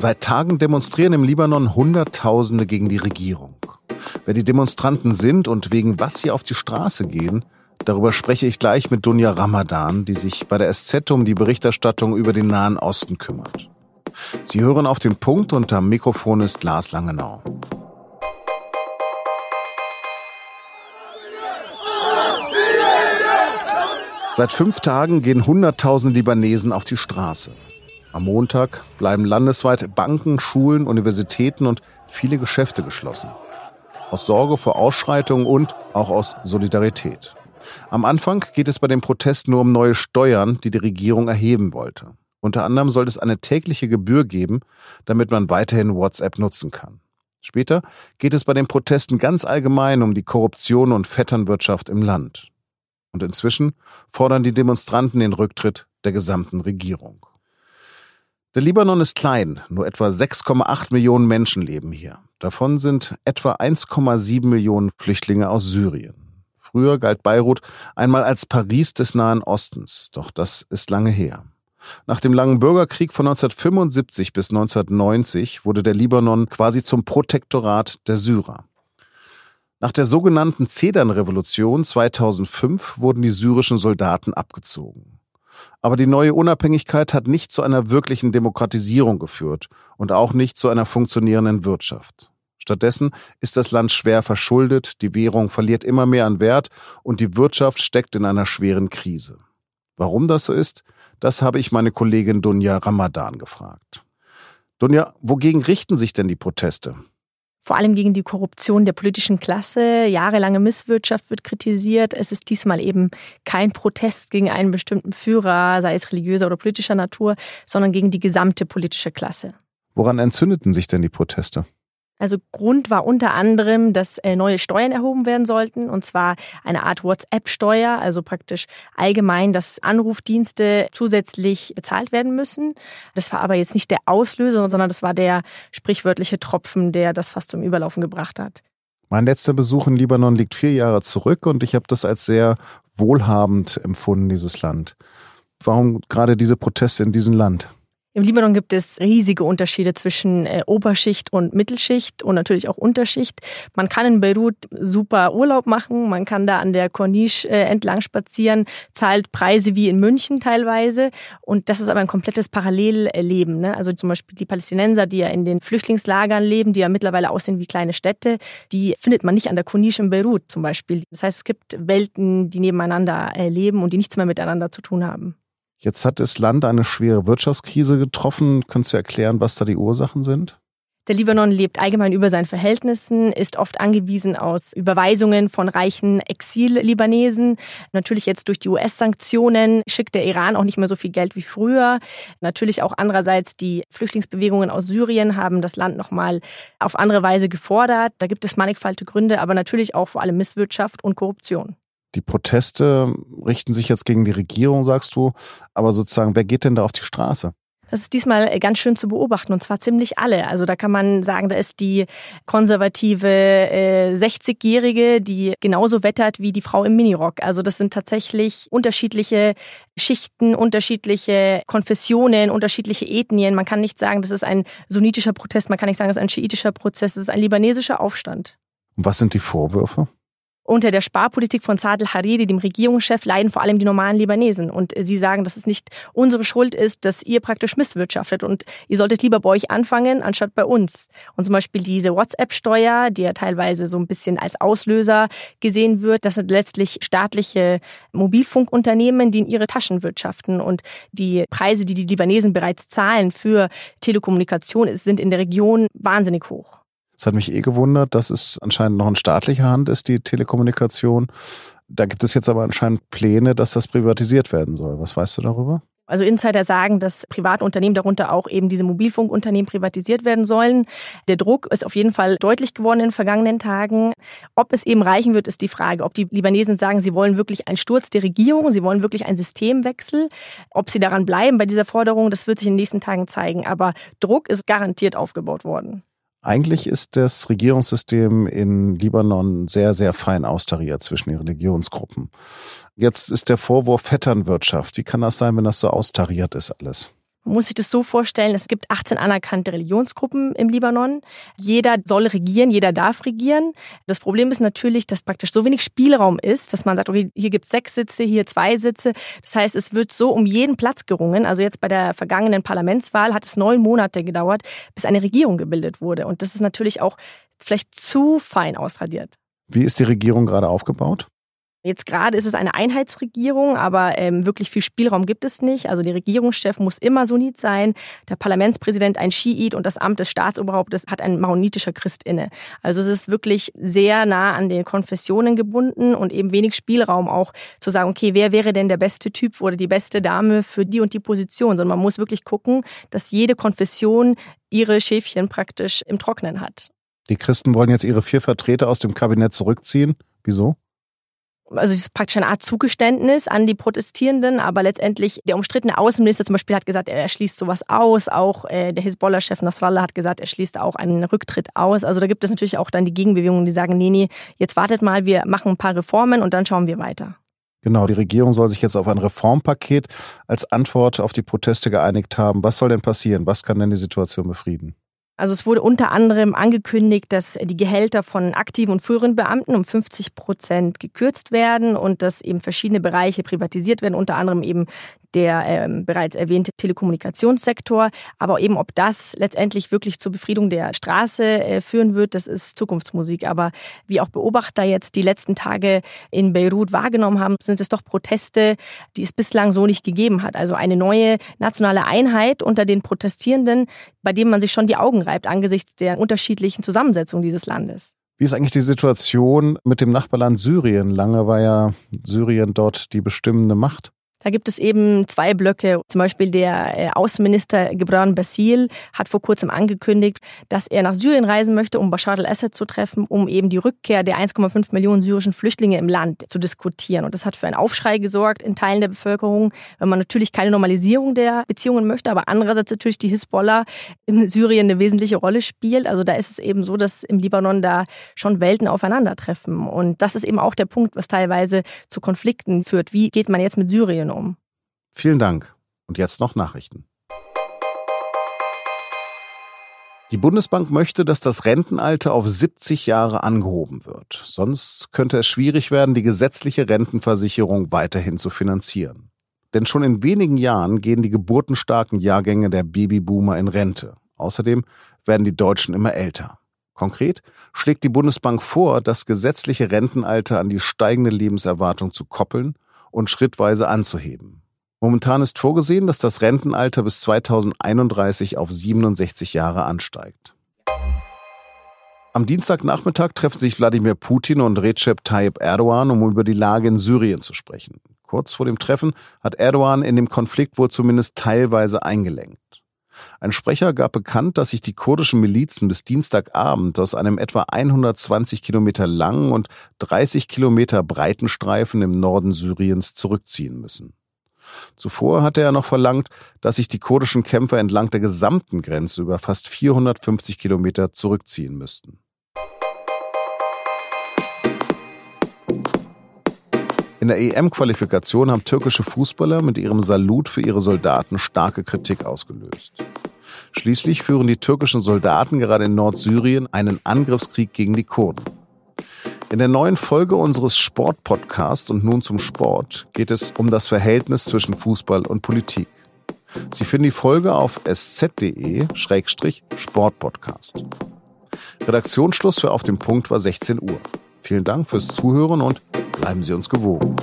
Seit Tagen demonstrieren im Libanon Hunderttausende gegen die Regierung. Wer die Demonstranten sind und wegen was sie auf die Straße gehen, darüber spreche ich gleich mit Dunja Ramadan, die sich bei der SZ um die Berichterstattung über den Nahen Osten kümmert. Sie hören auf den Punkt und am Mikrofon ist Lars Langenau. Seit fünf Tagen gehen Hunderttausende Libanesen auf die Straße. Am Montag bleiben landesweit Banken, Schulen, Universitäten und viele Geschäfte geschlossen. Aus Sorge vor Ausschreitungen und auch aus Solidarität. Am Anfang geht es bei dem Protest nur um neue Steuern, die die Regierung erheben wollte. Unter anderem soll es eine tägliche Gebühr geben, damit man weiterhin WhatsApp nutzen kann. Später geht es bei den Protesten ganz allgemein um die Korruption und Vetternwirtschaft im Land. Und inzwischen fordern die Demonstranten den Rücktritt der gesamten Regierung. Der Libanon ist klein, nur etwa 6,8 Millionen Menschen leben hier. Davon sind etwa 1,7 Millionen Flüchtlinge aus Syrien. Früher galt Beirut einmal als Paris des Nahen Ostens, doch das ist lange her. Nach dem langen Bürgerkrieg von 1975 bis 1990 wurde der Libanon quasi zum Protektorat der Syrer. Nach der sogenannten Zedernrevolution 2005 wurden die syrischen Soldaten abgezogen. Aber die neue Unabhängigkeit hat nicht zu einer wirklichen Demokratisierung geführt und auch nicht zu einer funktionierenden Wirtschaft. Stattdessen ist das Land schwer verschuldet, die Währung verliert immer mehr an Wert und die Wirtschaft steckt in einer schweren Krise. Warum das so ist, das habe ich meine Kollegin Dunja Ramadan gefragt. Dunja, wogegen richten sich denn die Proteste? Vor allem gegen die Korruption der politischen Klasse. Jahrelange Misswirtschaft wird kritisiert. Es ist diesmal eben kein Protest gegen einen bestimmten Führer, sei es religiöser oder politischer Natur, sondern gegen die gesamte politische Klasse. Woran entzündeten sich denn die Proteste? Also Grund war unter anderem, dass äh, neue Steuern erhoben werden sollten, und zwar eine Art WhatsApp-Steuer, also praktisch allgemein, dass Anrufdienste zusätzlich bezahlt werden müssen. Das war aber jetzt nicht der Auslöser, sondern das war der sprichwörtliche Tropfen, der das fast zum Überlaufen gebracht hat. Mein letzter Besuch in Libanon liegt vier Jahre zurück und ich habe das als sehr wohlhabend empfunden, dieses Land. Warum gerade diese Proteste in diesem Land? Im Libanon gibt es riesige Unterschiede zwischen äh, Oberschicht und Mittelschicht und natürlich auch Unterschicht. Man kann in Beirut super Urlaub machen, man kann da an der Corniche äh, entlang spazieren, zahlt Preise wie in München teilweise und das ist aber ein komplettes Parallelleben. Ne? Also zum Beispiel die Palästinenser, die ja in den Flüchtlingslagern leben, die ja mittlerweile aussehen wie kleine Städte, die findet man nicht an der Corniche in Beirut zum Beispiel. Das heißt, es gibt Welten, die nebeneinander äh, leben und die nichts mehr miteinander zu tun haben. Jetzt hat das Land eine schwere Wirtschaftskrise getroffen. Könntest du erklären, was da die Ursachen sind? Der Libanon lebt allgemein über seinen Verhältnissen, ist oft angewiesen aus Überweisungen von reichen Exil-Libanesen. Natürlich jetzt durch die US-Sanktionen schickt der Iran auch nicht mehr so viel Geld wie früher. Natürlich auch andererseits die Flüchtlingsbewegungen aus Syrien haben das Land nochmal auf andere Weise gefordert. Da gibt es mannigfaltige Gründe, aber natürlich auch vor allem Misswirtschaft und Korruption. Die Proteste richten sich jetzt gegen die Regierung, sagst du. Aber sozusagen, wer geht denn da auf die Straße? Das ist diesmal ganz schön zu beobachten und zwar ziemlich alle. Also da kann man sagen, da ist die konservative äh, 60-Jährige, die genauso wettert wie die Frau im Minirock. Also das sind tatsächlich unterschiedliche Schichten, unterschiedliche Konfessionen, unterschiedliche Ethnien. Man kann nicht sagen, das ist ein sunnitischer Protest, man kann nicht sagen, das ist ein schiitischer Prozess, das ist ein libanesischer Aufstand. Und was sind die Vorwürfe? Unter der Sparpolitik von Saad al-Hariri, dem Regierungschef, leiden vor allem die normalen Libanesen. Und sie sagen, dass es nicht unsere Schuld ist, dass ihr praktisch misswirtschaftet. Und ihr solltet lieber bei euch anfangen, anstatt bei uns. Und zum Beispiel diese WhatsApp-Steuer, die ja teilweise so ein bisschen als Auslöser gesehen wird, das sind letztlich staatliche Mobilfunkunternehmen, die in ihre Taschen wirtschaften. Und die Preise, die die Libanesen bereits zahlen für Telekommunikation, sind in der Region wahnsinnig hoch. Es hat mich eh gewundert, dass es anscheinend noch in staatlicher Hand ist, die Telekommunikation. Da gibt es jetzt aber anscheinend Pläne, dass das privatisiert werden soll. Was weißt du darüber? Also Insider sagen, dass private Unternehmen, darunter auch eben diese Mobilfunkunternehmen, privatisiert werden sollen. Der Druck ist auf jeden Fall deutlich geworden in den vergangenen Tagen. Ob es eben reichen wird, ist die Frage. Ob die Libanesen sagen, sie wollen wirklich einen Sturz der Regierung, sie wollen wirklich einen Systemwechsel. Ob sie daran bleiben bei dieser Forderung, das wird sich in den nächsten Tagen zeigen. Aber Druck ist garantiert aufgebaut worden. Eigentlich ist das Regierungssystem in Libanon sehr, sehr fein austariert zwischen den Religionsgruppen. Jetzt ist der Vorwurf Vetternwirtschaft. Wie kann das sein, wenn das so austariert ist alles? Muss sich das so vorstellen, es gibt 18 anerkannte Religionsgruppen im Libanon. Jeder soll regieren, jeder darf regieren. Das Problem ist natürlich, dass praktisch so wenig Spielraum ist, dass man sagt, okay, hier gibt es sechs Sitze, hier zwei Sitze. Das heißt, es wird so um jeden Platz gerungen. Also jetzt bei der vergangenen Parlamentswahl hat es neun Monate gedauert, bis eine Regierung gebildet wurde. Und das ist natürlich auch vielleicht zu fein ausradiert. Wie ist die Regierung gerade aufgebaut? Jetzt gerade ist es eine Einheitsregierung, aber ähm, wirklich viel Spielraum gibt es nicht. Also der Regierungschef muss immer Sunnit sein, der Parlamentspräsident ein Schiit und das Amt des Staatsoberhauptes hat ein maonitischer Christ inne. Also es ist wirklich sehr nah an den Konfessionen gebunden und eben wenig Spielraum auch zu sagen, okay, wer wäre denn der beste Typ oder die beste Dame für die und die Position, sondern man muss wirklich gucken, dass jede Konfession ihre Schäfchen praktisch im Trocknen hat. Die Christen wollen jetzt ihre vier Vertreter aus dem Kabinett zurückziehen. Wieso? Also es ist praktisch eine Art Zugeständnis an die Protestierenden, aber letztendlich der umstrittene Außenminister zum Beispiel hat gesagt, er schließt sowas aus. Auch äh, der Hisbollah-Chef Nasrallah hat gesagt, er schließt auch einen Rücktritt aus. Also da gibt es natürlich auch dann die Gegenbewegungen, die sagen, nee, nee, jetzt wartet mal, wir machen ein paar Reformen und dann schauen wir weiter. Genau, die Regierung soll sich jetzt auf ein Reformpaket als Antwort auf die Proteste geeinigt haben. Was soll denn passieren? Was kann denn die Situation befrieden? Also es wurde unter anderem angekündigt, dass die Gehälter von aktiven und früheren Beamten um 50 Prozent gekürzt werden und dass eben verschiedene Bereiche privatisiert werden, unter anderem eben der ähm, bereits erwähnte Telekommunikationssektor. Aber eben, ob das letztendlich wirklich zur Befriedung der Straße äh, führen wird, das ist Zukunftsmusik. Aber wie auch Beobachter jetzt die letzten Tage in Beirut wahrgenommen haben, sind es doch Proteste, die es bislang so nicht gegeben hat. Also eine neue nationale Einheit unter den Protestierenden, bei dem man sich schon die Augen reibt angesichts der unterschiedlichen Zusammensetzung dieses Landes. Wie ist eigentlich die Situation mit dem Nachbarland Syrien? Lange war ja Syrien dort die bestimmende Macht. Da gibt es eben zwei Blöcke. Zum Beispiel der äh, Außenminister Gebran Basil hat vor kurzem angekündigt, dass er nach Syrien reisen möchte, um Bashar al-Assad zu treffen, um eben die Rückkehr der 1,5 Millionen syrischen Flüchtlinge im Land zu diskutieren. Und das hat für einen Aufschrei gesorgt in Teilen der Bevölkerung, weil man natürlich keine Normalisierung der Beziehungen möchte, aber andererseits natürlich die Hisbollah in Syrien eine wesentliche Rolle spielt. Also da ist es eben so, dass im Libanon da schon Welten aufeinandertreffen. Und das ist eben auch der Punkt, was teilweise zu Konflikten führt. Wie geht man jetzt mit Syrien um. Vielen Dank. Und jetzt noch Nachrichten. Die Bundesbank möchte, dass das Rentenalter auf 70 Jahre angehoben wird. Sonst könnte es schwierig werden, die gesetzliche Rentenversicherung weiterhin zu finanzieren. Denn schon in wenigen Jahren gehen die geburtenstarken Jahrgänge der Babyboomer in Rente. Außerdem werden die Deutschen immer älter. Konkret schlägt die Bundesbank vor, das gesetzliche Rentenalter an die steigende Lebenserwartung zu koppeln und schrittweise anzuheben. Momentan ist vorgesehen, dass das Rentenalter bis 2031 auf 67 Jahre ansteigt. Am Dienstagnachmittag treffen sich Wladimir Putin und Recep Tayyip Erdogan, um über die Lage in Syrien zu sprechen. Kurz vor dem Treffen hat Erdogan in dem Konflikt wohl zumindest teilweise eingelenkt. Ein Sprecher gab bekannt, dass sich die kurdischen Milizen bis Dienstagabend aus einem etwa 120 Kilometer langen und 30 Kilometer breiten Streifen im Norden Syriens zurückziehen müssen. Zuvor hatte er noch verlangt, dass sich die kurdischen Kämpfer entlang der gesamten Grenze über fast 450 Kilometer zurückziehen müssten. In der EM-Qualifikation haben türkische Fußballer mit ihrem Salut für ihre Soldaten starke Kritik ausgelöst. Schließlich führen die türkischen Soldaten gerade in Nordsyrien einen Angriffskrieg gegen die Kurden. In der neuen Folge unseres Sportpodcasts und nun zum Sport geht es um das Verhältnis zwischen Fußball und Politik. Sie finden die Folge auf sz.de-sportpodcast. Redaktionsschluss für Auf dem Punkt war 16 Uhr. Vielen Dank fürs Zuhören und bleiben Sie uns gewogen.